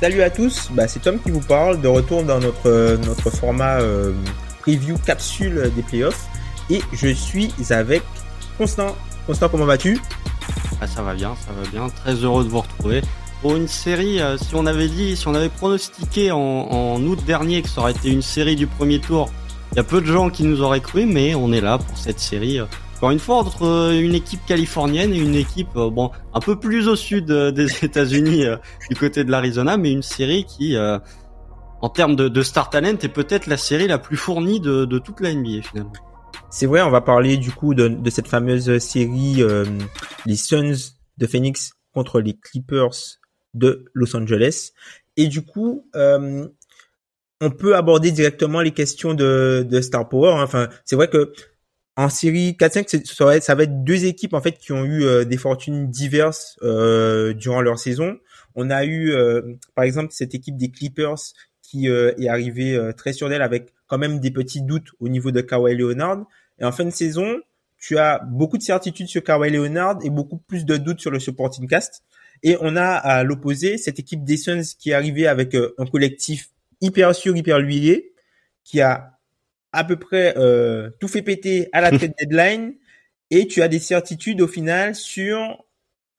Salut à tous, bah, c'est Tom qui vous parle, de retour dans notre, notre format euh, preview capsule des playoffs. Et je suis avec Constant. Constant, comment vas-tu? Ah, Ça va bien, ça va bien. Très heureux de vous retrouver. Pour une série, euh, si on avait dit, si on avait pronostiqué en, août dernier que ça aurait été une série du premier tour, il y a peu de gens qui nous auraient cru, mais on est là pour cette série. Euh, encore une fois, entre euh, une équipe californienne et une équipe, euh, bon, un peu plus au sud euh, des États-Unis, du côté de l'Arizona, mais une série qui, en termes de, star talent, est peut-être la série la plus fournie de, toute la NBA finalement. C'est vrai, on va parler du coup de, cette fameuse série les Suns de Phoenix contre les Clippers de Los Angeles. Et du coup, euh, on peut aborder directement les questions de, de Star Power. Hein. Enfin, c'est vrai que en série 4-5, ça va, être, deux équipes en fait qui ont eu euh, des fortunes diverses euh, durant leur saison. On a eu euh, par exemple cette équipe des Clippers qui euh, est arrivée très sur d'elle avec quand même des petits doutes au niveau de Kawhi Leonard. Et en fin de saison, tu as beaucoup de certitudes sur Kawhi Leonard et beaucoup plus de doutes sur le supporting cast. Et on a à l'opposé cette équipe des Suns qui est arrivée avec un collectif hyper sûr, hyper huilé, qui a à peu près euh, tout fait péter à la trade deadline et tu as des certitudes au final sur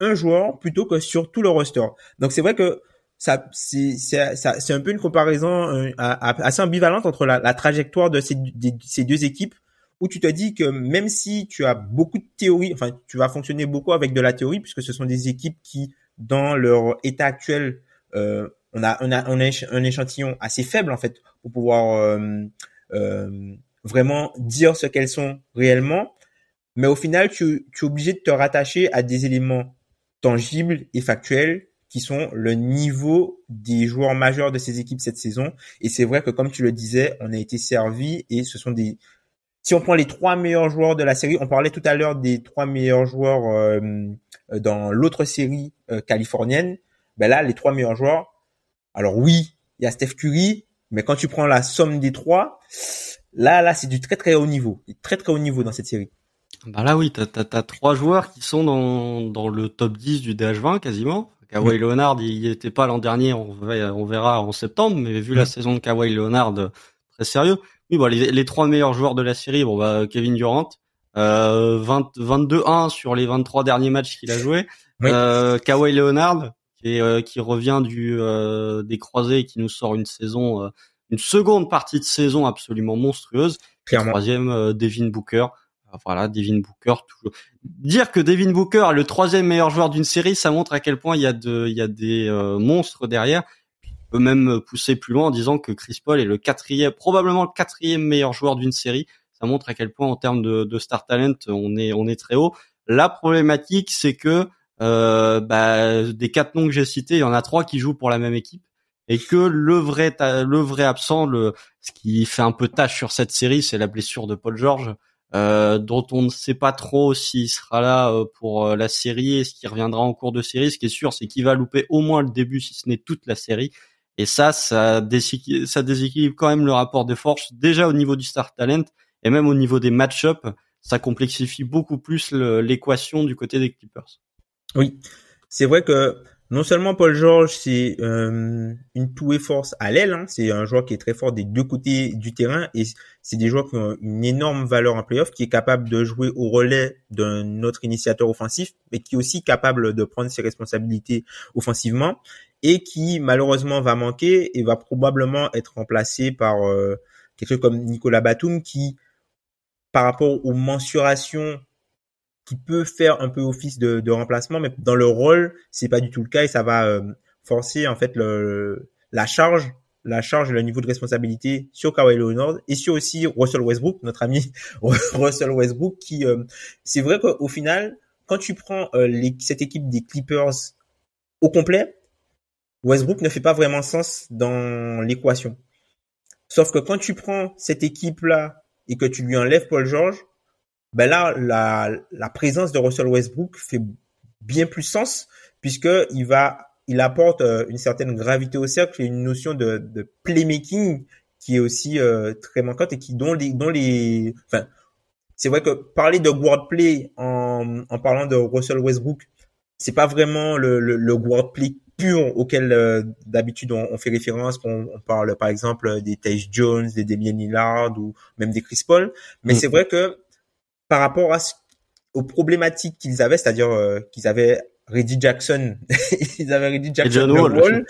un joueur plutôt que sur tout le roster. Donc c'est vrai que ça c'est c'est un peu une comparaison euh, assez ambivalente entre la, la trajectoire de ces, ces deux équipes où tu te dis que même si tu as beaucoup de théories, enfin tu vas fonctionner beaucoup avec de la théorie puisque ce sont des équipes qui dans leur état actuel euh, on a on a on a un échantillon assez faible en fait pour pouvoir euh, vraiment dire ce qu'elles sont réellement. Mais au final, tu, tu es obligé de te rattacher à des éléments tangibles et factuels qui sont le niveau des joueurs majeurs de ces équipes cette saison. Et c'est vrai que comme tu le disais, on a été servi et ce sont des... Si on prend les trois meilleurs joueurs de la série, on parlait tout à l'heure des trois meilleurs joueurs euh, dans l'autre série euh, californienne. Ben là, les trois meilleurs joueurs. Alors oui, il y a Steph Curry, mais quand tu prends la somme des trois, là, là, c'est du très très haut niveau, très très haut niveau dans cette série. Bah là oui, t'as as, trois joueurs qui sont dans, dans le top 10 du DH20 quasiment. Kawhi Leonard, il était pas l'an dernier, on, on verra en septembre, mais vu la saison de Kawhi Leonard, très sérieux. Oui, bon, les, les, trois meilleurs joueurs de la série, bon bah Kevin Durant, euh, 22-1 sur les 23 derniers matchs qu'il a joué. Euh, Kawhi Leonard, qui, euh, qui revient du euh, des croisés et qui nous sort une saison, euh, une seconde partie de saison absolument monstrueuse. Clairement. Troisième, Devin Booker. Voilà, Devin Booker. Toujours. Dire que Devin Booker est le troisième meilleur joueur d'une série, ça montre à quel point il y a de, il y a des monstres derrière. On peut même pousser plus loin en disant que Chris Paul est le quatrième, probablement le quatrième meilleur joueur d'une série. Ça montre à quel point en termes de, de star talent, on est, on est très haut. La problématique, c'est que bah, des quatre noms que j'ai cités, il y en a trois qui jouent pour la même équipe et que le vrai le vrai absent, le ce qui fait un peu tâche sur cette série, c'est la blessure de Paul George, euh, dont on ne sait pas trop s'il sera là euh, pour euh, la série et ce qui reviendra en cours de série. Ce qui est sûr, c'est qu'il va louper au moins le début, si ce n'est toute la série. Et ça, ça déséquilibre, ça déséquilibre quand même le rapport de force, déjà au niveau du star talent et même au niveau des match-up, ça complexifie beaucoup plus l'équation du côté des Clippers. Oui, c'est vrai que non seulement Paul George, c'est euh, une touée force à l'aile, hein, c'est un joueur qui est très fort des deux côtés du terrain et c'est des joueurs qui ont une énorme valeur en playoff, qui est capable de jouer au relais d'un autre initiateur offensif, mais qui est aussi capable de prendre ses responsabilités offensivement et qui malheureusement va manquer et va probablement être remplacé par euh, quelqu'un comme Nicolas Batum qui, par rapport aux mensurations qui peut faire un peu office de, de remplacement, mais dans le rôle, c'est pas du tout le cas et ça va euh, forcer en fait le, la charge, la charge et le niveau de responsabilité sur Kawhi Leonard et sur aussi Russell Westbrook, notre ami Russell Westbrook, qui euh, c'est vrai qu'au final, quand tu prends euh, les, cette équipe des Clippers au complet, Westbrook ne fait pas vraiment sens dans l'équation. Sauf que quand tu prends cette équipe-là et que tu lui enlèves Paul George, ben là, la, la présence de Russell Westbrook fait bien plus sens puisque il va, il apporte euh, une certaine gravité au cercle et une notion de, de playmaking qui est aussi euh, très manquante et qui dont les, dont les, enfin, c'est vrai que parler de wordplay en, en parlant de Russell Westbrook, c'est pas vraiment le, le, le wordplay pur auquel euh, d'habitude on, on, fait référence quand on parle par exemple des Tage Jones, des Damian Lillard ou même des Chris Paul. Mais mm. c'est vrai que par rapport à aux problématiques qu'ils avaient, c'est-à-dire euh, qu'ils avaient Reddy Jackson, ils avaient Reddy Jackson et Wall.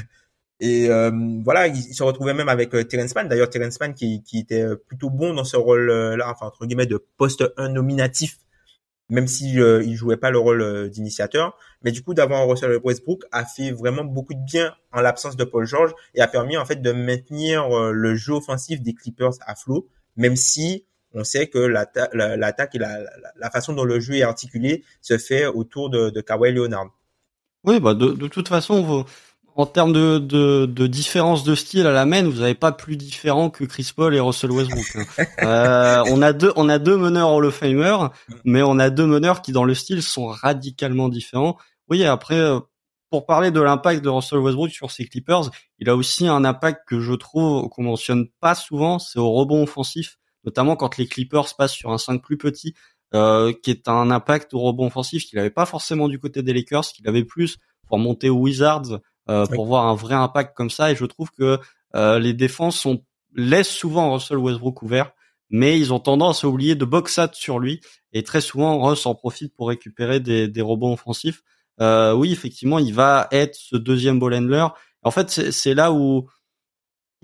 Et euh, voilà, ils, se retrouvaient même avec euh, Terence Mann. D'ailleurs, Terence Mann qui, qui était euh, plutôt bon dans ce rôle-là, enfin entre guillemets de poste 1 nominatif, même si il jouait pas le rôle d'initiateur. Mais du coup, d'avoir Russell Westbrook a fait vraiment beaucoup de bien en l'absence de Paul George et a permis en fait de maintenir le jeu offensif des Clippers à flot, même si on sait que l'attaque et la, façon dont le jeu est articulé se fait autour de, de Kawhi Leonard. Oui, bah de, toute façon, en termes de, de, différence de style à la main, vous n'avez pas plus différent que Chris Paul et Russell Westbrook. Euh, on a deux, on a deux meneurs Hall of Famer, mais on a deux meneurs qui dans le style sont radicalement différents. Oui, après, euh, pour parler de l'impact de Russell Westbrook sur ses Clippers, il a aussi un impact que je trouve qu'on mentionne pas souvent, c'est au rebond offensif notamment quand les Clippers passent sur un 5 plus petit, euh, qui est un impact au rebond offensif qu'il n'avait pas forcément du côté des Lakers, qu'il avait plus pour monter aux Wizards, euh, pour voir un vrai impact comme ça. Et je trouve que euh, les défenses sont, laissent souvent Russell Westbrook ouvert, mais ils ont tendance à oublier de box out sur lui. Et très souvent, Russ en profite pour récupérer des, des rebonds offensifs. Euh, oui, effectivement, il va être ce deuxième ball handler. En fait, c'est là où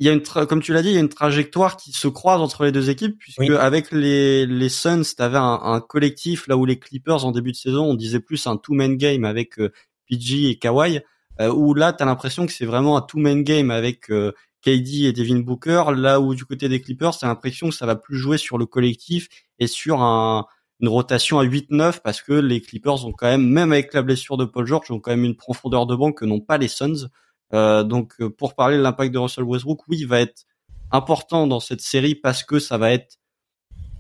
il y a une comme tu l'as dit, il y a une trajectoire qui se croise entre les deux équipes puisque avec les les Suns, tu avais un, un, collectif là où les Clippers en début de saison, on disait plus un two man game avec euh, PG et Kawhi euh, où là tu as l'impression que c'est vraiment un two man game avec euh, KD et Devin Booker, là où du côté des Clippers, tu l'impression que ça va plus jouer sur le collectif et sur un une rotation à 8-9 parce que les Clippers ont quand même, même avec la blessure de Paul George, ont quand même une profondeur de banc que n'ont pas les Suns. Euh, donc euh, pour parler de l'impact de Russell Westbrook, oui, il va être important dans cette série parce que ça va être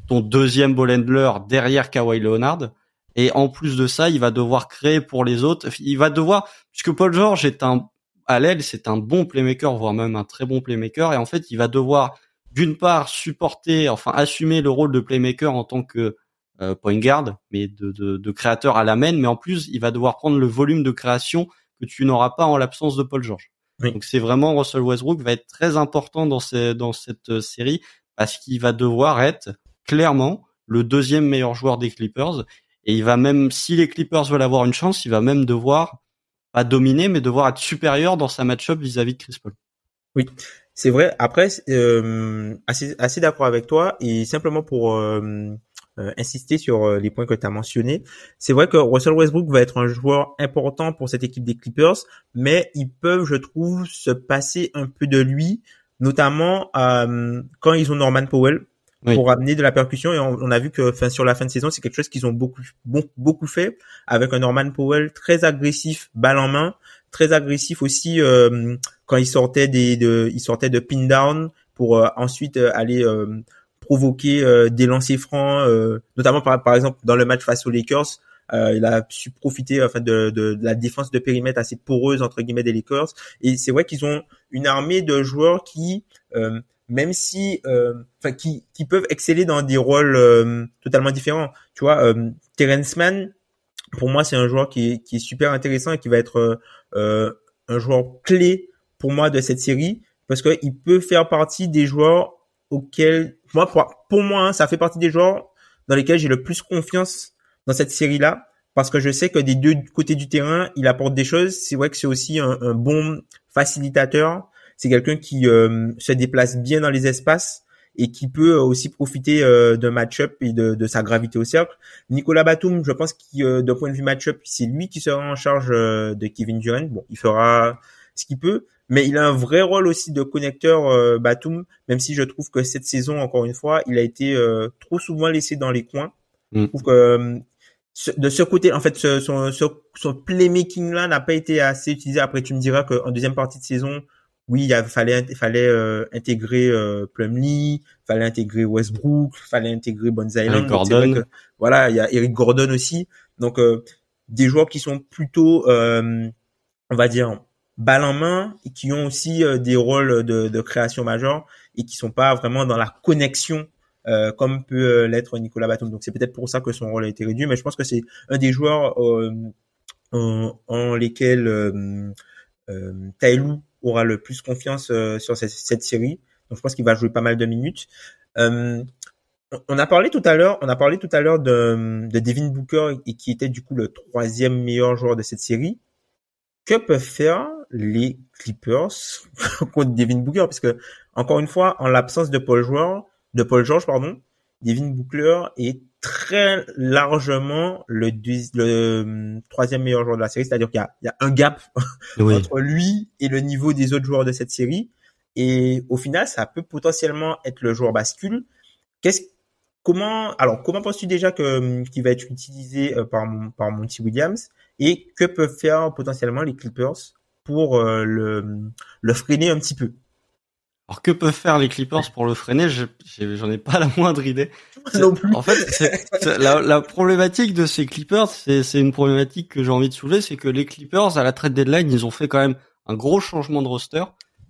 ton deuxième ball handler derrière Kawhi Leonard. Et en plus de ça, il va devoir créer pour les autres. Il va devoir, puisque Paul George est un, à l'aile, c'est un bon playmaker, voire même un très bon playmaker. Et en fait, il va devoir, d'une part, supporter, enfin, assumer le rôle de playmaker en tant que euh, point guard, mais de, de, de, créateur à la main. Mais en plus, il va devoir prendre le volume de création que tu n'auras pas en l'absence de Paul George. Donc c'est vraiment Russell Westbrook va être très important dans, ces, dans cette euh, série parce qu'il va devoir être clairement le deuxième meilleur joueur des Clippers et il va même si les Clippers veulent avoir une chance, il va même devoir pas dominer mais devoir être supérieur dans sa match-up vis-à-vis de Chris Paul. Oui, c'est vrai. Après, euh, assez, assez d'accord avec toi et simplement pour euh, euh, insister sur euh, les points que tu as mentionnés. C'est vrai que Russell Westbrook va être un joueur important pour cette équipe des Clippers, mais ils peuvent, je trouve, se passer un peu de lui, notamment euh, quand ils ont Norman Powell pour amener de la percussion. Et on, a vu que fin, sur la fin de saison, c'est quelque chose qu'ils ont beaucoup, beaucoup fait avec un Norman Powell très agressif, balle en main, très agressif aussi quand il sortait des, de, il sortait de pin down pour ensuite aller provoquer euh, des lancers francs, euh, notamment par, par exemple dans le match face aux Lakers. Euh, il a su profiter enfin de, de, la défense de périmètre assez poreuse entre guillemets des Lakers. Et c'est vrai qu'ils ont une armée de joueurs qui, même si, enfin qui, qui peuvent exceller dans des rôles totalement différents. Tu vois, Terrence Mann, pour moi, c'est un joueur qui est, qui est super intéressant et qui va être euh, un joueur clé pour moi de cette série parce qu'il peut faire partie des joueurs auxquels, moi, pour, moi, hein, ça fait partie des joueurs dans lesquels j'ai le plus confiance dans cette série-là parce que je sais que des deux côtés du terrain, il apporte des choses. C'est vrai que c'est aussi un, bon facilitateur. C'est quelqu'un qui euh, se déplace bien dans les espaces et qui peut aussi profiter euh, d'un match-up et de, de, sa gravité au cercle. Nicolas Batum, je pense qu'il euh, d'un point de vue match-up, c'est lui qui sera en charge euh, de Kevin Durant. Bon, il fera ce qu'il peut, mais il a un vrai rôle aussi de connecteur euh, Batum, même si je trouve que cette saison, encore une fois, il a été trop souvent laissé dans les coins. Mm. Je trouve que de ce côté, en fait, ce, son, son playmaking là n'a pas été assez utilisé. Après, tu me diras qu'en deuxième partie de saison, oui, il fallait, fallait euh, intégrer euh, Plumlee, fallait intégrer Westbrook, fallait intégrer Bones Island. Gordon. voilà, il y a Eric Gordon aussi. Donc euh, des joueurs qui sont plutôt, euh, on va dire, balle en main et qui ont aussi des rôles de, création majeure et qui sont pas vraiment dans la connexion comme peut l'être Nicolas Batum. Donc c'est peut-être pour ça que son rôle a été réduit, mais je pense que c'est un des joueurs en, en, lesquels euh, Taylou aura le plus confiance euh, sur cette, série. Donc je pense qu'il va jouer pas mal de minutes. Euh, on a parlé tout à l'heure, on a parlé tout à l'heure de, de Devin Booker et qui était du coup le troisième meilleur joueur de cette série. Que peuvent faire les Clippers contre Devin Booker? Parce que encore une fois, en l'absence de Paul George, de Paul George pardon, Devin Booker est très largement le, le hum, troisième meilleur joueur de la série, c'est-à-dire qu'il y, y a, un gap entre lui et le niveau des autres joueurs de cette série. Et au final, ça peut potentiellement être le joueur bascule. Qu'est-ce, comment, alors comment penses-tu déjà que hum, qu'il va être utilisé euh, par par Monty Williams et que peuvent faire potentiellement les Clippers pour euh, le hum, le freiner un petit peu? Alors que peuvent faire les Clippers pour le freiner? J'en ai, pas la moindre idée. En fait, la, la, problématique de ces Clippers, c'est une problématique que j'ai envie de soulever, c'est que les Clippers à la trade deadline, ils ont fait quand même un gros changement de roster.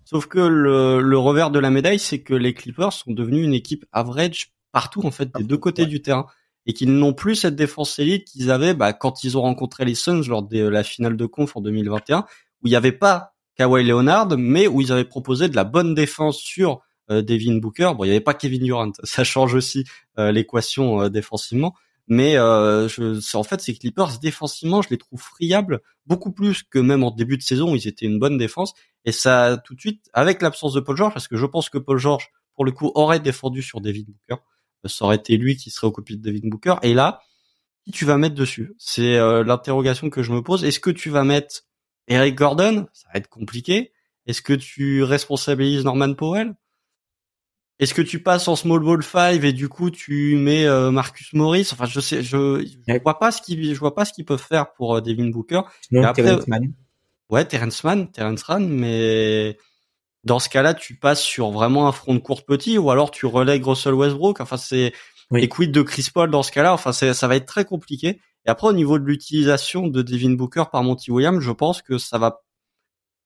Sauf que le, le revers de la médaille, c'est que les Clippers sont devenus une équipe average partout en fait des deux côtés du terrain et qu'ils n'ont plus cette défense élite qu'ils avaient bah, quand ils ont rencontré les Suns lors de la finale de conf en 2021 où il n'y avait pas Kawhi Leonard, mais où ils avaient proposé de la bonne défense sur euh, Devin Booker. Bon, il n'y avait pas Kevin Durant, ça change aussi euh, l'équation euh, défensivement. Mais je, en fait, ces Clippers défensivement, je les trouve friables beaucoup plus que même en début de saison où ils étaient une bonne défense. Et ça, tout de suite, avec l'absence de Paul George, parce que je pense que Paul George, pour le coup, aurait défendu sur Devin Booker. Ça aurait été lui qui serait au copie de Devin Booker. Et là, qui tu vas mettre dessus? C'est l'interrogation que je me pose. Est-ce que tu vas mettre Eric Gordon, ça va être compliqué. Est-ce que tu responsabilises Norman Powell? Est-ce que tu passes en small ball 5 et du coup tu mets euh, Marcus Morris? Enfin, je sais, je, je vois pas ce qu'ils, je vois pas ce qu'ils peuvent faire pour euh, Devin Booker. Non, après, Terrence Mann. Ouais, Terrence Mann, Terrence Mann, mais dans ce cas-là, tu passes sur vraiment un front de courte petit ou alors tu relègues Russell Westbrook. Enfin, c'est oui. et quid de Chris Paul dans ce cas-là? Enfin, ça va être très compliqué. Et après, au niveau de l'utilisation de Devin Booker par Monty Williams, je pense que ça va.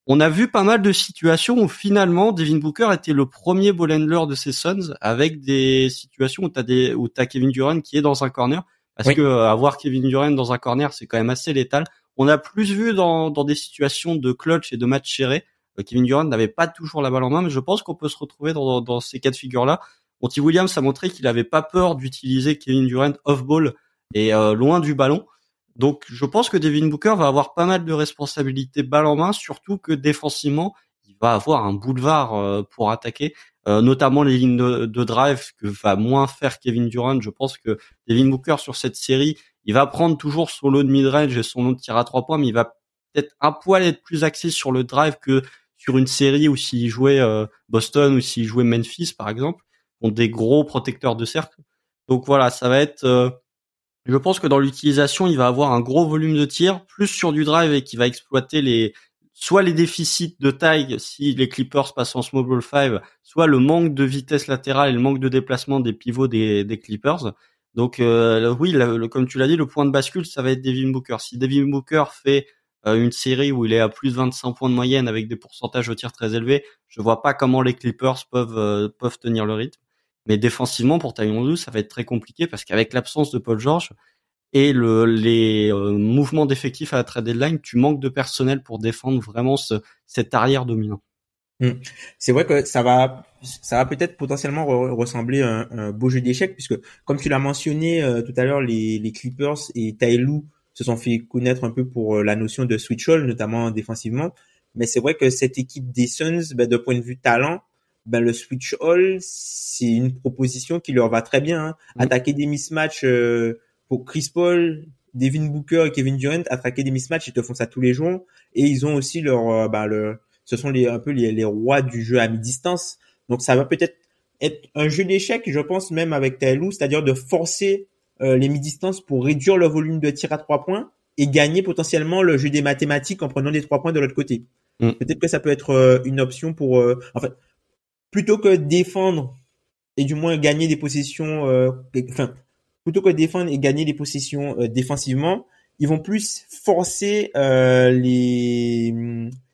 On a vu pas mal de situations où finalement Devin Booker était le premier ball handler de ses Suns avec des situations où t'as des où t'as Kevin Durant qui est dans un corner parce que euh, avoir Kevin Durant dans un corner c'est quand même assez létal. On a plus vu dans dans des situations de clutch et de match serré. Euh, Kevin Durant n'avait pas toujours la balle en main, mais je pense qu'on peut se retrouver dans, dans, ces cas de figure là. Monty Williams a montré qu'il avait pas peur d'utiliser Kevin Durant off ball et euh, loin du ballon. Donc je pense que Devin Booker va avoir pas mal de responsabilités balle en main, surtout que défensivement, il va avoir un boulevard euh, pour attaquer, euh, notamment les lignes de, drive que va moins faire Kevin Durant. Je pense que Devin Booker sur cette série, il va prendre toujours son lot de mid-range et son lot de tir à trois points, mais il va peut-être un poil être plus axé sur le drive que sur une série où s'il jouait Boston ou s'il jouait Memphis par exemple, ont des gros protecteurs de cercle. Donc voilà, ça va être je pense que dans l'utilisation, il va avoir un gros volume de tir, plus sur du drive et qui va exploiter les soit les déficits de taille si les Clippers passent en small ball 5, soit le manque de vitesse latérale et le manque de déplacement des pivots des, Clippers. Donc euh, oui, comme tu l'as dit, le point de bascule, ça va être Devin Booker. Si Devin Booker fait euh, une série où il est à plus de 25 points de moyenne avec des pourcentages de tir très élevés, je vois pas comment les Clippers peuvent euh, peuvent tenir le rythme. Mais défensivement, pour Taillon ça va être très compliqué parce qu'avec l'absence de Paul George, et le, les euh, mouvements d'effectifs à la trade deadline, tu manques de personnel pour défendre vraiment ce, cet arrière dominant. Hmm. C'est vrai que ça va, ça va peut-être potentiellement ressembler à un, beau jeu d'échecs puisque, comme tu l'as mentionné euh, tout à l'heure, les, les Clippers et Tyloo se sont fait connaître un peu pour euh, la notion de switch all, notamment défensivement. Mais c'est vrai que cette équipe des Suns, ben, de point de vue talent, ben, le switch all, c'est une proposition qui leur va très bien. Hein. Hmm. Attaquer des mismatchs pour Chris Paul, Devin Booker et Kevin Durant attaquer des mismatchs, ils te font ça tous les jours. Et ils ont aussi leur, euh, bah, le, ce sont les, un peu les, les rois du jeu à mi-distance. Donc ça va peut-être être un jeu d'échecs, je pense même avec Taylou, c'est-à-dire de forcer euh, les mi-distances pour réduire le volume de tir à trois points et gagner potentiellement le jeu des mathématiques en prenant des trois points de l'autre côté. Mm. Peut-être que ça peut être euh, une option pour, en fait, plutôt que défendre et du moins gagner des possessions, enfin plutôt que défendre et gagner des possessions euh, défensivement, ils vont plus forcer euh, les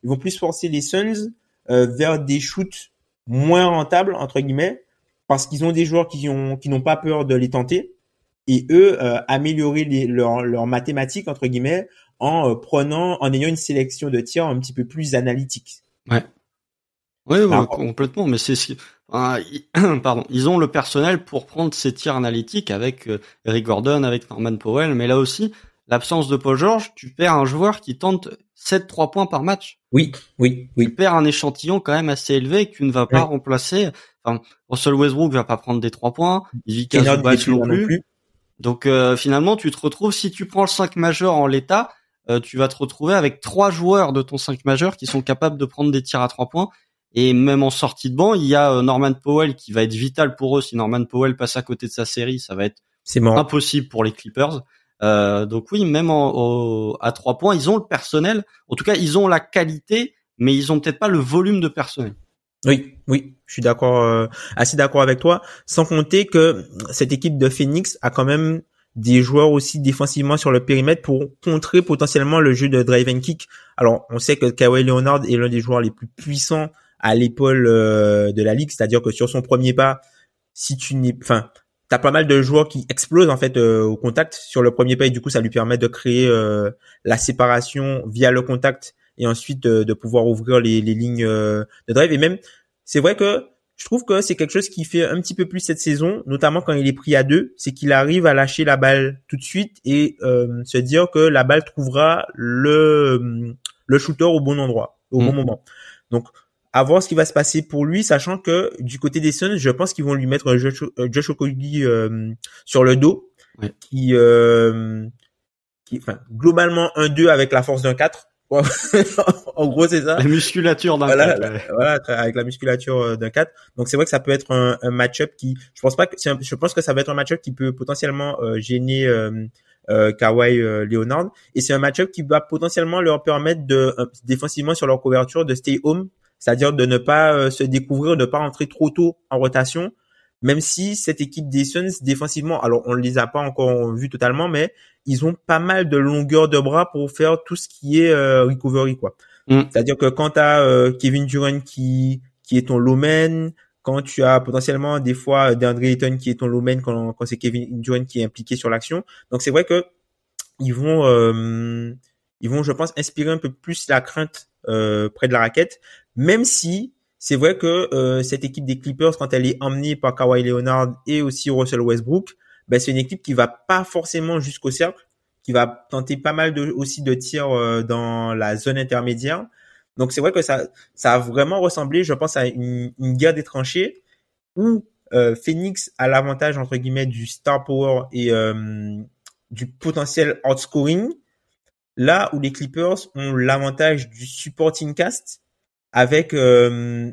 ils vont plus forcer les Suns euh, vers des shoots moins rentables entre guillemets parce qu'ils ont des joueurs qui ont qui n'ont pas peur de les tenter et eux améliorer les, leurs mathématiques entre guillemets en prenant en ayant une sélection de tirs un petit peu plus analytique. Ouais. Oui, complètement. Mais c'est ah, pardon, ils ont le personnel pour prendre ces tirs analytiques avec euh, Eric Gordon, avec Norman Powell, mais là aussi, l'absence de Paul George, tu perds un joueur qui tente 7-3 points par match. Oui, oui, oui. Tu perds un échantillon quand même assez élevé que tu ne vas pas remplacer. Enfin, Russell Westbrook va pas prendre des 3 points, Ivica Zubac non plus. Donc euh, finalement, tu te retrouves, si tu prends le 5 majeur en l'état, euh, tu vas te retrouver avec trois joueurs de ton 5 majeur qui sont capables de prendre des tirs à 3 points et même en sortie de banc, il y a euh, Norman Powell qui va être vital pour eux. Si Norman Powell passe à côté de sa série, ça va être impossible pour les Clippers. Euh, donc oui, même en, à trois points, ils ont le personnel. En tout cas, ils ont la qualité, mais ils ont peut-être pas le volume de personnel. Oui, oui, je suis d'accord, euh, assez d'accord avec toi. Sans compter que cette équipe de Phoenix a quand même des joueurs aussi défensivement sur le périmètre pour contrer potentiellement le jeu de drive and kick. Alors, on sait que Kawhi Leonard est l'un des joueurs les plus puissants à l'épaule euh, de la ligue, c'est-à-dire que sur son premier pas, si tu n'es, enfin, t'as pas mal de joueurs qui explosent en fait euh, au contact sur le premier pas et du coup ça lui permet de créer la séparation via le contact et ensuite de, pouvoir ouvrir les, les lignes de drive et même c'est vrai que je trouve que c'est quelque chose qui fait un petit peu plus cette saison, notamment quand il est pris à deux, c'est qu'il arrive à lâcher la balle tout de suite et se dire que la balle trouvera le le shooter au bon endroit, au bon mmh. moment. Donc à voir ce qui va se passer pour lui, sachant que du côté des Suns, je pense qu'ils vont lui mettre Josh, euh, Josh Okogie euh, sur le dos, qui, euh, qui, enfin, globalement un 2 avec la force d'un 4. en gros, c'est ça. La musculature d'un voilà, 4. Voilà, avec la musculature euh, d'un 4. Donc c'est vrai que ça peut être un, un match-up qui, je pense pas que, je pense que ça va être un match-up qui peut potentiellement gêner euh, Kawhi Leonard. Et c'est un match-up qui va potentiellement leur permettre de défensivement sur leur couverture de stay home c'est-à-dire de ne pas euh, se découvrir, de ne pas rentrer trop tôt en rotation, même si cette équipe des Suns défensivement, alors on ne les a pas encore vus totalement, mais ils ont pas mal de longueur de bras pour faire tout ce qui est euh, recovery quoi. Mm. C'est-à-dire que quand tu as euh, Kevin Durant qui qui est ton low quand tu as potentiellement des fois DeAndre Ayton qui est ton low quand, quand c'est Kevin Durant qui est impliqué sur l'action. Donc c'est vrai que ils vont ils vont je pense inspirer un peu plus la crainte près de la raquette même si c'est vrai que euh, cette équipe des Clippers, quand elle est emmenée par Kawhi Leonard et aussi Russell Westbrook, ben, c'est une équipe qui va pas forcément jusqu'au cercle, qui va tenter pas mal de, aussi de tirs euh, dans la zone intermédiaire. Donc c'est vrai que ça, ça a vraiment ressemblé, je pense, à une, une guerre des tranchées où euh, Phoenix a l'avantage entre guillemets du star power et du potentiel outscoring, là où les Clippers ont l'avantage du supporting cast avec euh,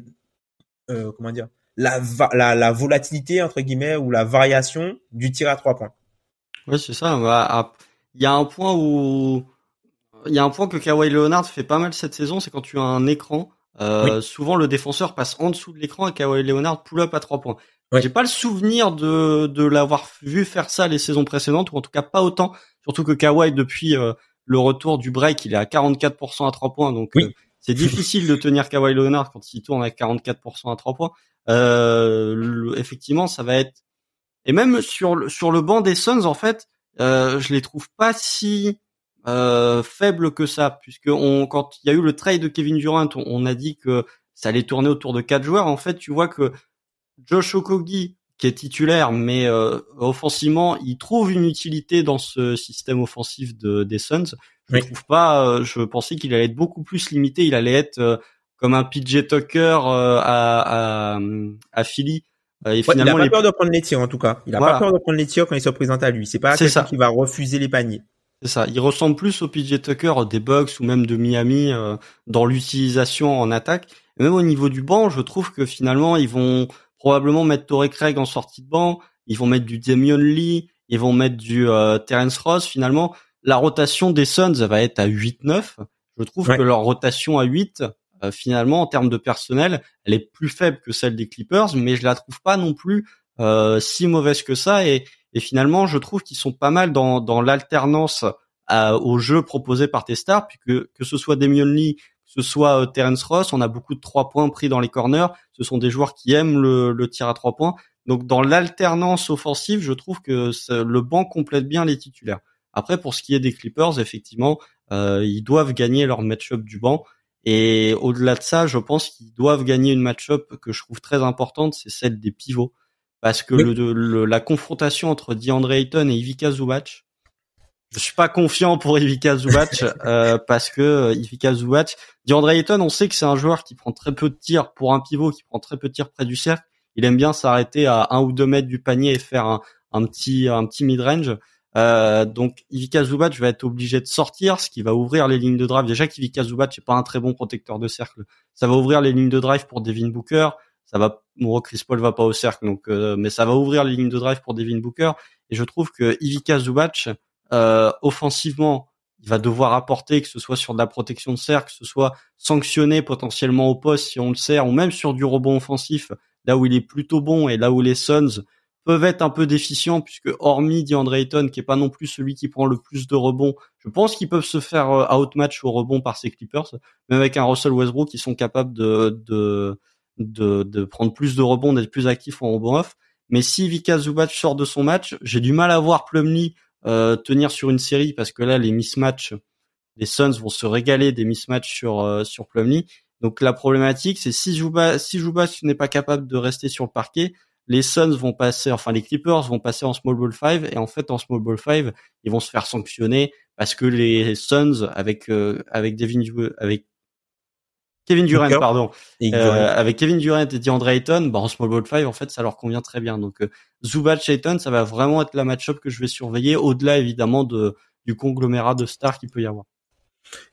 euh, comment dire la, la, la volatilité entre guillemets ou la variation du tir à trois points. Oui, c'est ça. Bah, il y a un point où il y a un point que Kawhi Leonard fait pas mal cette saison, c'est quand tu as un écran. Euh, Souvent, le défenseur passe en dessous de l'écran et Kawhi Leonard pull up à trois points. J'ai pas le souvenir de, de l'avoir vu faire ça les saisons précédentes, ou en tout cas pas autant. Surtout que Kawhi, depuis euh, le retour du break, il est à 44% à trois points. Donc, euh, c'est difficile de tenir Kawhi Leonard quand il tourne à 44% à 3 points. Euh, effectivement, ça va être et même sur le, sur le banc des Suns en fait, euh, je les trouve pas si euh, faibles que ça, puisque on, quand il y a eu le trade de Kevin Durant, on, a dit que ça allait tourner autour de quatre joueurs. En fait, tu vois que Josh Okogie, qui est titulaire, mais euh, offensivement, il trouve une utilité dans ce système offensif de, des Suns. Je trouve pas. Euh, je pensais qu'il allait être beaucoup plus limité. Il allait être euh, comme un PJ Tucker à, à, à Philly. Et finalement, il a pas peur de prendre les tirs en tout cas. Il a pas peur de prendre les tirs quand il se présente à lui. C'est pas quelqu'un qui va refuser les paniers. C'est ça. Il ressemble plus au PJ Tucker des Bucks ou même de Miami dans l'utilisation en attaque. Et même au niveau du banc, je trouve que finalement ils vont probablement mettre Torrey Craig en sortie de banc, ils vont mettre du Damian Lee, ils vont mettre du euh, Terence Ross. Finalement, la rotation des Suns va être à 8-9. Je trouve que leur rotation à 8, euh, finalement, en termes de personnel, elle est plus faible que celle des Clippers, mais je la trouve pas non plus euh, si mauvaise que ça. Et, et finalement, je trouve qu'ils sont pas mal dans, dans l'alternance au jeu proposé par tes stars, puisque que ce soit Damian Lee, ce soit euh, Terence Ross, on a beaucoup de trois points pris dans les corners. Ce sont des joueurs qui aiment le, tir à trois points. Donc dans l'alternance offensive, je trouve que le banc complète bien les titulaires. Après, pour ce qui est des Clippers, effectivement, euh, ils doivent gagner leur match-up du banc. Et au-delà de ça, je pense qu'ils doivent gagner une match-up que je trouve très importante, c'est celle des pivots. Parce que le, la confrontation entre DeAndre Ayton et Ivica Zubac, je suis pas confiant pour Ivica Zubac euh, parce que euh, Ivica Zubac, DeAndre Ayton, on sait que c'est un joueur qui prend très peu de tirs pour un pivot qui prend très peu de tirs près du cercle. Il aime bien s'arrêter à un ou deux mètres du panier et faire un, un petit un petit mid range. Euh, donc Ivica Zubac va être obligé de sortir, ce qui va ouvrir les lignes de drive. Déjà qu'Ivica Zubac n'est pas un très bon protecteur de cercle, ça va ouvrir les lignes de drive pour Devin Booker. Ça va, bon, Chris va pas au cercle, donc, euh, mais ça va ouvrir les lignes de drive pour Devin Booker. Et je trouve que Ivica Zubac, euh, offensivement, il va devoir apporter, que ce soit sur de la protection de cercle, que ce soit sanctionné potentiellement au poste si on le sert, ou même sur du rebond offensif, là où il est plutôt bon et là où les Suns peuvent être un peu déficients, puisque hormis DeAndre Ayton, qui est pas non plus celui qui prend le plus de rebonds, je pense qu'ils peuvent se faire euh, outmatch au rebond par ces Clippers, même avec un Russell Westbrook qui sont capables de, de, de, de prendre plus de rebonds, d'être plus actifs en rebond off. Mais si Vika Zubac sort de son match, j'ai du mal à voir Plumlee euh, tenir sur une série parce que là les mismatchs les Suns vont se régaler des mismatchs sur euh, sur Plumlee. Donc la problématique c'est si Zubac si Zubac n'est pas capable de rester sur le parquet, les Suns vont passer enfin les Clippers vont passer en small ball 5 et en fait en small ball 5, ils vont se faire sanctionner parce que les Suns avec euh, avec Devin avec Kevin Durant, pardon, euh, avec Kevin Durant et DeAndre Ayton, bah, en Small Ball 5, en fait, ça leur convient très bien. Donc, euh, Zubac Ayton, ça va vraiment être la match-up que je vais surveiller, au-delà évidemment de du conglomérat de stars qu'il peut y avoir.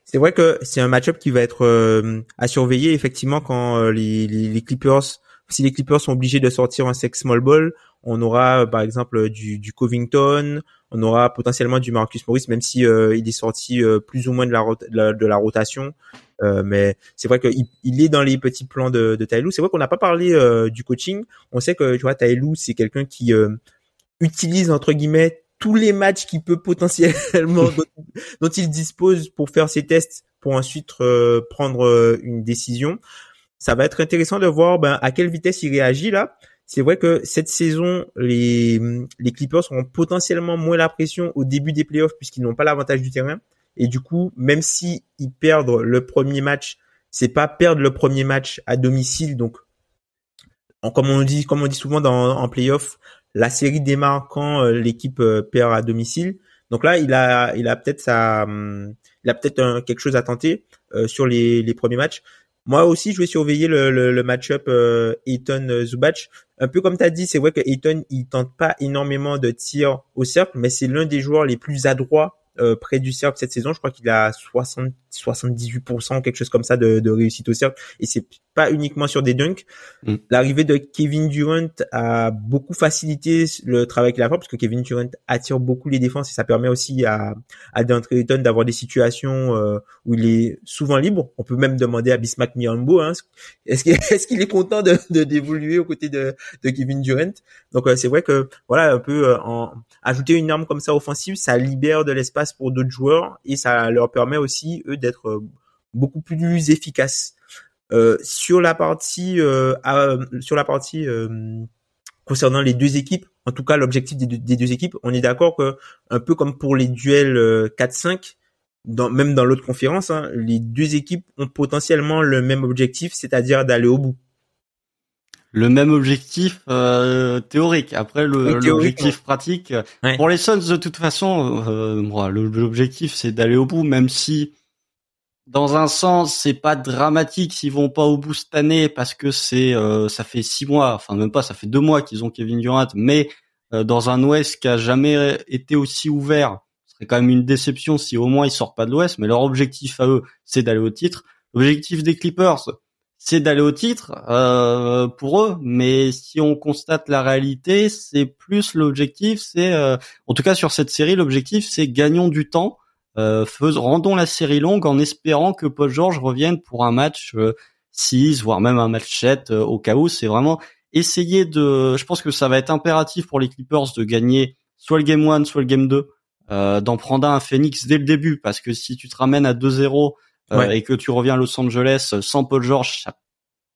C'est vrai que c'est un match-up qui va être euh, à surveiller effectivement quand euh, les, les, les, Clippers, si les Clippers sont obligés de sortir un sex small ball, on aura par exemple du, du Covington, on aura potentiellement du Marcus Morris, même si il est sorti plus ou moins de la, de la rotation. Euh, mais c'est vrai qu'il il est dans les petits plans de, de Taylou. C'est vrai qu'on n'a pas parlé euh, du coaching. On sait que tu vois Taylou, c'est quelqu'un qui euh, utilise entre guillemets tous les matchs qu'il peut potentiellement dont, il dispose pour faire ses tests pour ensuite prendre une décision. Ça va être intéressant de voir ben, à quelle vitesse il réagit là. C'est vrai que cette saison, les, les Clippers auront potentiellement moins la pression au début des playoffs puisqu'ils n'ont pas l'avantage du terrain. Et du coup, même si perdent le premier match, c'est pas perdre le premier match à domicile. Donc, comme on dit, comme on dit souvent dans, en playoff, la série démarre quand euh, l'équipe euh, perd à domicile. Donc là, il a, il a peut-être ça, hum, il a peut-être quelque chose à tenter euh, sur les, les premiers matchs. Moi aussi, je vais surveiller le, le, le match-up euh, Zubac. Un peu comme tu as dit, c'est vrai que Ayton, il tente pas énormément de tirs au cercle, mais c'est l'un des joueurs les plus adroits euh, près du cercle cette saison. Je crois qu'il a 60, 78%, quelque chose comme ça de, de réussite au cercle. Et c'est pas uniquement sur des dunks. Mm. L'arrivée de Kevin Durant a beaucoup facilité le travail qu'il a fait parce que Kevin Durant attire beaucoup les défenses et ça permet aussi à, à DeAndre Ayton d'avoir des situations euh, où il est souvent libre. On peut même demander à Bismack Miambo, hein, est-ce qu'il est, qu'il est content de d'évoluer aux côtés de, de Kevin Durant? Donc euh, c'est vrai que voilà un peu euh, en ajouter une arme comme ça offensive, ça libère de l'espace pour d'autres joueurs et ça leur permet aussi eux d'être beaucoup plus efficaces. Euh, sur la partie euh, sur la partie euh, concernant les deux équipes, en tout cas l'objectif des, deux- des deux équipes. On est d'accord que un peu comme pour les duels euh, 4-5, dans, même dans l'autre conférence, hein, les deux équipes ont potentiellement le même objectif, c'est-à-dire d'aller au bout. Le même objectif euh, théorique. Après, Oui, l'objectif pratique. Ouais. Pour les Suns, de toute façon, euh, l'objectif c'est d'aller au bout, même si dans un sens c'est pas dramatique s'ils vont pas au bout cette année parce que c'est euh, ça fait six mois, enfin même pas, ça fait deux mois qu'ils ont Kevin Durant, mais euh, dans un Ouest qui a jamais été aussi ouvert, ce serait quand même une déception si au moins ils sortent pas de l'Ouest. Mais leur objectif à eux, c'est d'aller au titre. L'objectif des Clippers, c'est d'aller au titre euh, pour eux, mais si on constate la réalité, c'est plus l'objectif, c'est euh, en tout cas sur cette série, l'objectif c'est gagnons du temps, euh, fais- rendons la série longue en espérant que Paul George revienne pour un match euh, 6, voire même un match 7 euh, au cas où. C'est vraiment essayer de, je pense que ça va être impératif pour les Clippers de gagner soit le game 1, soit le game 2, euh, d'en prendre un à Phoenix dès le début, parce que si tu te ramènes à 2-0 euh, Ouais. et que tu reviens à Los Angeles sans Paul George, ça-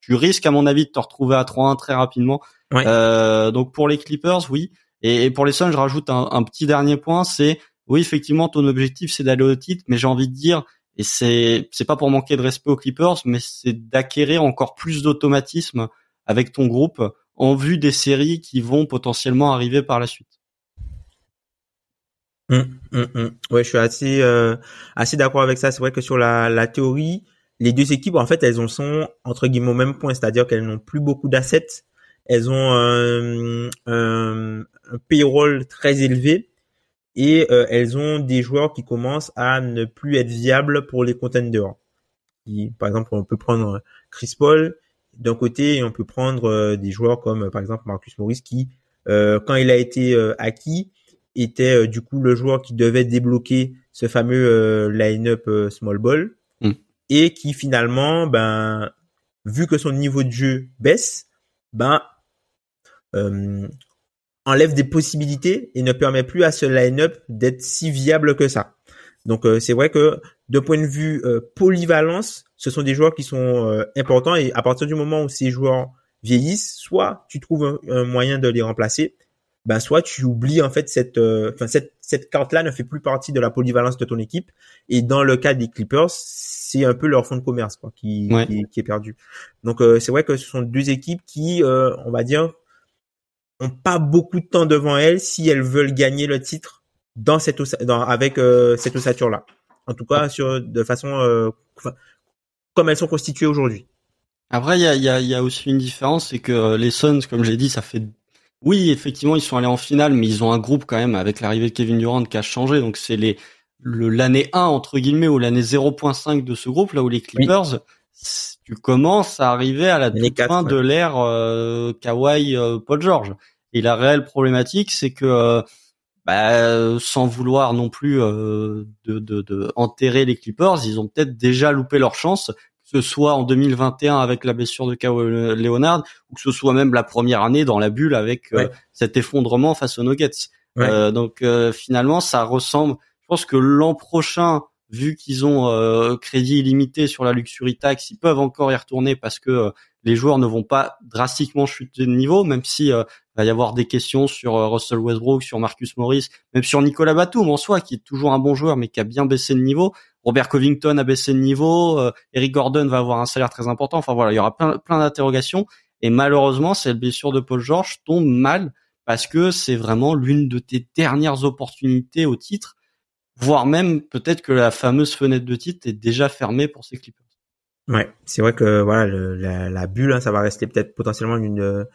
tu risques à mon avis de te retrouver à 3-1 très rapidement. Ouais. Euh, donc pour les Clippers, oui. Et, et pour les Suns, je rajoute un, un petit dernier point, c'est oui effectivement ton objectif c'est d'aller au titre, mais j'ai envie de dire et c'est c'est pas pour manquer de respect aux Clippers, mais c'est d'acquérir encore plus d'automatisme avec ton groupe en vue des séries qui vont potentiellement arriver par la suite. Hum. Ouais, je suis assez euh, assez d'accord avec ça. C'est vrai que sur la, la théorie, les deux équipes, en fait, elles en sont entre guillemets au même point, c'est-à-dire qu'elles n'ont plus beaucoup d'assets. Elles ont un, un, un payroll très élevé et euh, elles ont des joueurs qui commencent à ne plus être viables pour les contenders. Qui, par exemple, on peut prendre Chris Paul d'un côté et on peut prendre euh, des joueurs comme euh, par exemple Marcus Morris qui, euh, quand il a été euh, acquis, était euh, du coup le joueur qui devait débloquer ce fameux euh, line-up euh, small ball Mm. et qui finalement, ben, vu que son niveau de jeu baisse, ben, euh, enlève des possibilités et ne permet plus à ce line-up d'être si viable que ça. Donc euh, c'est vrai que de point de vue euh, polyvalence, ce sont des joueurs qui sont euh, importants et à partir du moment où ces joueurs vieillissent, soit tu trouves un, un moyen de les remplacer, ben soit tu oublies en fait cette euh, enfin cette cette carte là ne fait plus partie de la polyvalence de ton équipe et dans le cas des Clippers c'est un peu leur fonds de commerce quoi qui Ouais. qui, qui est perdu donc euh, c'est vrai que ce sont deux équipes qui euh, on va dire ont pas beaucoup de temps devant elles si elles veulent gagner le titre dans cette dans avec euh, cette ossature là en tout cas sur de façon euh, comme elles sont constituées aujourd'hui Après, il y a, il y, a, il y a aussi une différence, c'est que euh, les Suns, comme j'ai dit, ça fait... Oui, effectivement, ils sont allés en finale, mais ils ont un groupe quand même avec l'arrivée de Kevin Durant qui a changé. Donc c'est les le l'année 1 entre guillemets ou l'année 0.5 de ce groupe là où les Clippers, c- tu commences à arriver à la L'année toute 4, fin ouais. de l'ère euh, Kawhi euh, Paul George. Et la réelle problématique, c'est que euh, bah, sans vouloir non plus euh, de, de, de enterrer les Clippers, ils ont peut-être déjà loupé leur chance que ce soit en 2021 avec la blessure de Kawhi Leonard ou que ce soit même la première année dans la bulle avec euh, cet effondrement face aux Nuggets. Ouais. Euh, donc euh, finalement, ça ressemble. Je pense que l'an prochain, vu qu'ils ont euh, crédit illimité sur la luxury tax, ils peuvent encore y retourner parce que les joueurs ne vont pas drastiquement chuter de niveau, même si euh, va y avoir des questions sur euh, Russell Westbrook, sur Marcus Morris, même sur Nicolas Batum en soi, qui est toujours un bon joueur mais qui a bien baissé de niveau. Robert Covington a baissé de niveau, euh, Eric Gordon va avoir un salaire très important. Enfin voilà, il y aura plein, d'interrogations. Et malheureusement, cette blessure de Paul George tombe mal parce que c'est vraiment l'une de tes dernières opportunités au titre, voire même peut-être que la fameuse fenêtre de titre est déjà fermée pour ces Clippers. Ouais, c'est vrai que voilà la, bulle, hein, ça va rester peut-être potentiellement une, une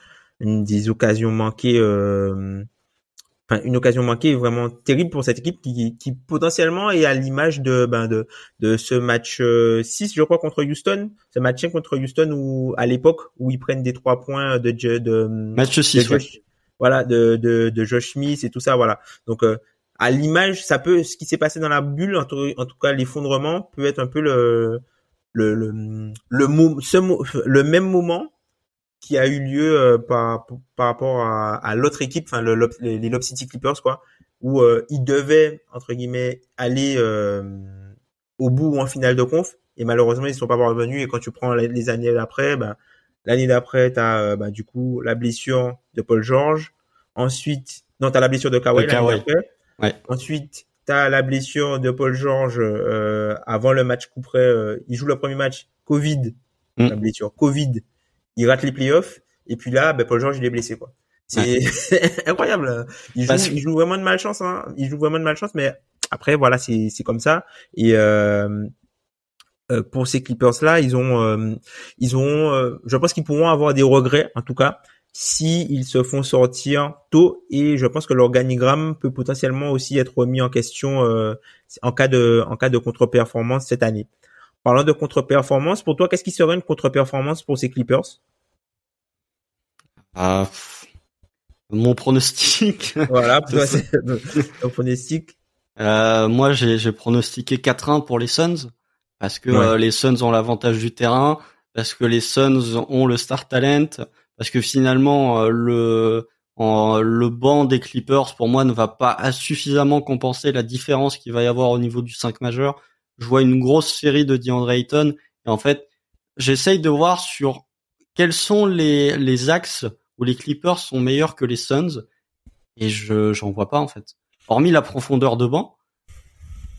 des occasions manquées, euh, enfin une occasion manquée vraiment terrible pour cette équipe qui, qui potentiellement est à l'image de ben de de ce match euh, 6 je crois contre Houston, ce match contre Houston où à l'époque où ils prennent des trois points de de, de Match de 6, ouais. Josh, voilà de, de de Josh Smith et tout ça voilà donc euh, à l'image ça peut ce qui s'est passé dans la bulle en tout, en tout cas l'effondrement peut être un peu le le le le, mo- ce le même moment qui a eu lieu euh, par par rapport à, à l'autre équipe enfin le, les, Lob City Clippers quoi où euh, ils devaient entre guillemets aller euh, au bout ou en finale de conf et malheureusement ils ne sont pas parvenus et quand tu prends les, les années d'après ben l'année d'après tu as du coup la blessure de Paul George Ensuite, non, t'as la blessure de Kawhi. Ouais. Ensuite, t'as la blessure de Paul George avant le match coup près. il joue le premier match. Covid, Mm. la blessure. Covid, il rate les playoffs. Et puis là, ben, Paul George, il est blessé, quoi. C'est incroyable. Il joue, Parce- il joue vraiment de malchance. Hein. Il joue vraiment de malchance, mais après, voilà, c'est c'est comme ça. Et euh, euh, pour ces Clippers là, ils ont euh, ils ont euh, je pense qu'ils pourront avoir des regrets en tout cas si ils se font sortir tôt et je pense que l'organigramme peut potentiellement aussi être remis en question euh, en cas de en cas de contre-performance cette année. Parlant de contre-performance, pour toi, qu'est-ce qui serait une contre-performance pour ces Clippers? Ah, mon pronostic. Voilà, toi, C'est un pronostic. Euh, moi, j'ai pronostiqué 4-1 pour les Suns parce que Ouais. euh, les Suns ont l'avantage du terrain, parce que les Suns ont le star talent, parce que finalement euh, le en- le banc des Clippers pour moi ne va pas suffisamment compenser la différence qu'il va y avoir au niveau du 5 majeur. Je vois une grosse série de DeAndre Ayton et en fait, j'essaye de voir sur quels sont les les axes où les Clippers sont meilleurs que les Suns et je j'en vois pas en fait hormis la profondeur de banc,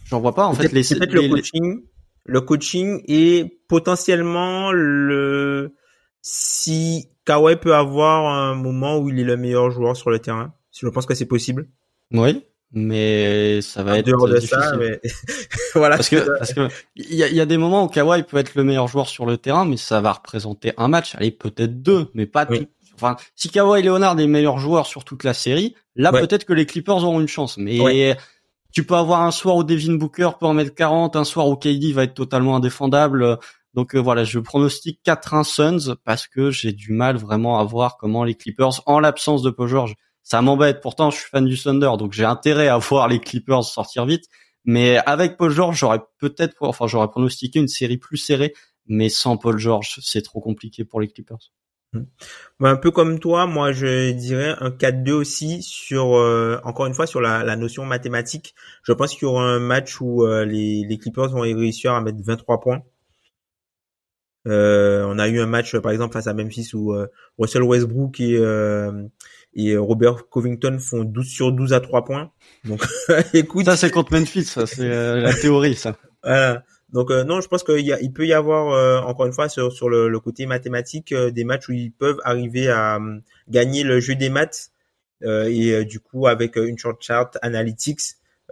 j'en vois pas en fait Peut-être les, c'est peut-être les- le coaching, le coaching et potentiellement le si Kawhi peut avoir un moment où il est le meilleur joueur sur le terrain. Je pense que c'est possible. oui, mais ça va En être dehors de difficile. ça, mais voilà. Parce que parce que il y a, y a des moments où Kawhi peut être le meilleur joueur sur le terrain, mais ça va représenter un match, allez peut-être deux, mais pas Oui. tout. Enfin, si Kawhi Leonard est meilleur joueur sur toute la série, là Ouais. peut-être que les Clippers auront une chance. Mais Ouais. tu peux avoir un soir où Devin Booker peut en mettre 40, un soir où KD va être totalement indéfendable. Donc euh, voilà, je pronostique 4-1 Suns parce que j'ai du mal vraiment à voir comment les Clippers, en l'absence de Paul George, ça m'embête. Pourtant, je suis fan du Thunder, donc j'ai intérêt à voir les Clippers sortir vite. Mais avec Paul George, j'aurais peut-être, enfin, j'aurais pronostiqué une série plus serrée. Mais sans Paul George, c'est trop compliqué pour les Clippers. Bah, un peu comme toi, moi je dirais un 4-2 aussi sur euh, encore une fois sur la, la notion mathématique. Je pense qu'il y aura un match où euh, les, les Clippers vont réussir à mettre 23 points. Euh, on a eu un match par exemple face à Memphis où euh, Russell Westbrook et, euh, et Robert Covington font 12 sur 12 à 3 points. Donc écoute, Ça, c'est contre Memphis, ça, c'est euh, la théorie, ça. voilà. Donc euh, non, je pense qu'il y a, il peut y avoir euh, encore une fois sur, sur le, le côté mathématique euh, des matchs où ils peuvent arriver à euh, gagner le jeu des maths euh, et euh, du coup avec euh, une short chart analytics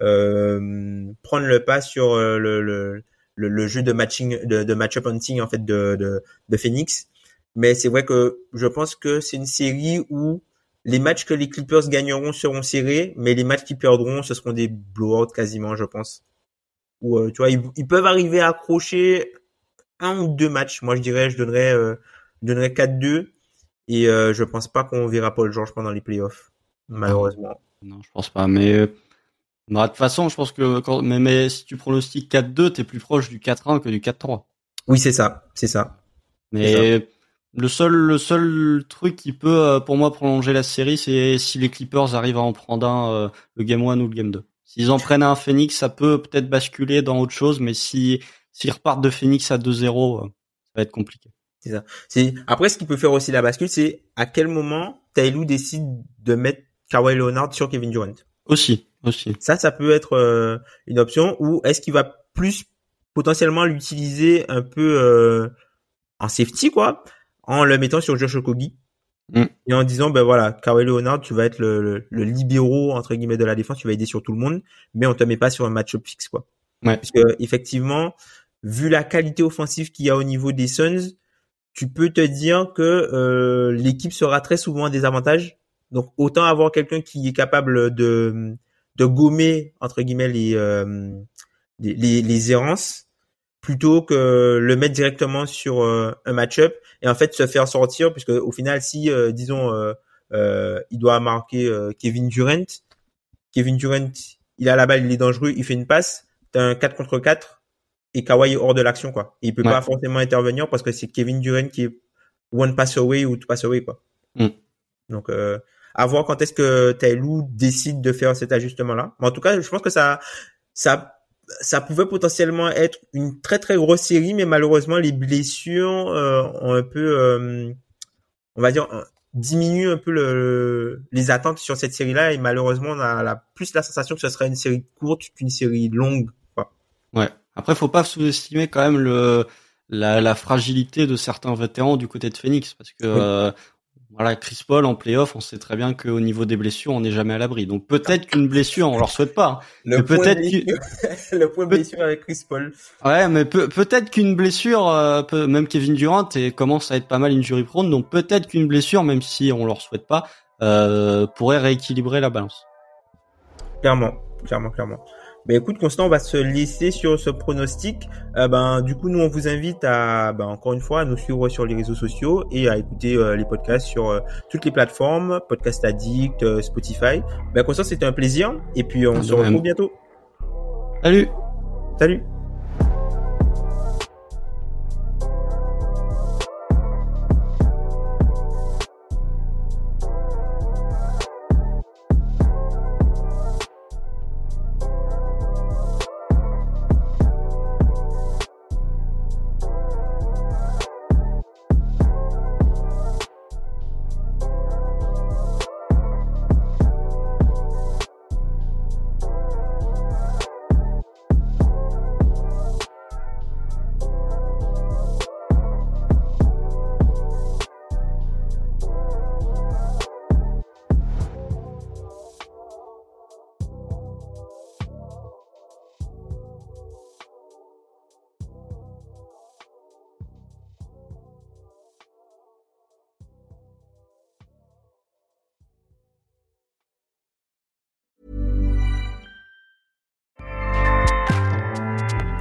euh, prendre le pas sur euh, le, le, le, le jeu de matching de, de match-up hunting en fait de, de, de Phoenix. Mais c'est vrai que je pense que c'est une série où les matchs que les Clippers gagneront seront serrés, mais les matchs qu'ils perdront, ce seront des blowouts quasiment, je pense où euh, tu vois ils, ils peuvent arriver à accrocher un ou deux matchs. Moi je dirais je donnerais euh, je donnerais 4-2 et euh, je pense pas qu'on verra Paul George pendant les playoffs malheureusement. Non, je pense pas. Mais bah, de toute façon, je pense que quand, mais, mais si tu pronostiques 4-2, t'es plus proche du 4-1 que du 4-3. Oui, c'est ça, c'est ça. Mais le seul, le seul truc qui peut, euh, pour moi, prolonger la série, c'est si les Clippers arrivent à en prendre un, euh, le game 1 ou le game 2. S'ils en prennent un Phoenix, ça peut peut-être basculer dans autre chose, mais si, s'ils repartent de Phoenix à 2-0, euh, ça va être compliqué. C'est après ce qui peut faire aussi la bascule, c'est à quel moment Taylor décide de mettre Kawhi Leonard sur Kevin Durant? Aussi, aussi. Ça, ça peut être euh, une option. Ou est-ce qu'il va plus potentiellement l'utiliser un peu euh, en safety, quoi, en le mettant sur Josh Okogie Mm. et en disant, ben voilà, Kawhi Leonard, tu vas être le, le, le libéraux entre guillemets de la défense, tu vas aider sur tout le monde, mais on te met pas sur un match-up fixe, quoi. Ouais. Parce que effectivement, vu la qualité offensive qu'il y a au niveau des Suns, tu peux te dire que euh, l'équipe sera très souvent en désavantage. Donc autant avoir quelqu'un qui est capable de de gommer entre guillemets les euh, les, les, les errances plutôt que le mettre directement sur euh, un match-up et en fait se faire sortir puisque au final si euh, disons euh, euh, il doit marquer euh, Kevin Durant Kevin Durant il a la balle il est dangereux il fait une passe t'as un 4 contre 4 et Kawhi est hors de l'action quoi et il peut Ouais. pas forcément intervenir parce que c'est Kevin Durant qui est one pass away ou two pass away quoi Mm. donc euh, à voir quand est-ce que Taylou décide de faire cet ajustement là mais en tout cas je pense que ça ça ça pouvait potentiellement être une très très grosse série, mais malheureusement les blessures euh, ont un peu, euh, on va dire, euh, diminue un peu le, les attentes sur cette série-là et malheureusement on a la, plus la sensation que ce sera une série courte qu'une série longue. Quoi. Ouais. Après, faut pas sous-estimer quand même le la, la, fragilité de certains vétérans du côté de Phoenix parce que euh, voilà, Chris Paul en playoff, on sait très bien qu'au niveau des blessures, on n'est jamais à l'abri. Donc peut-être qu'une blessure, on leur souhaite pas. Hein. Le peut-être le point blessure avec Chris Paul. Ouais, mais peut- peut-être qu'une blessure, euh, peut, même Kevin Durant et commence à être pas mal injury prone, donc peut-être qu'une blessure, même si on leur souhaite pas, euh, pourrait rééquilibrer la balance. Clairement, clairement, clairement. Ben écoute Constant, on va se laisser sur ce pronostic. Euh, ben du coup nous on vous invite à ben, encore une fois à nous suivre sur les réseaux sociaux et à écouter euh, les podcasts sur euh, toutes les plateformes, Podcast Addict, Spotify. Ben Constant c'était un plaisir et puis on De se même. retrouve bientôt. Salut. Salut.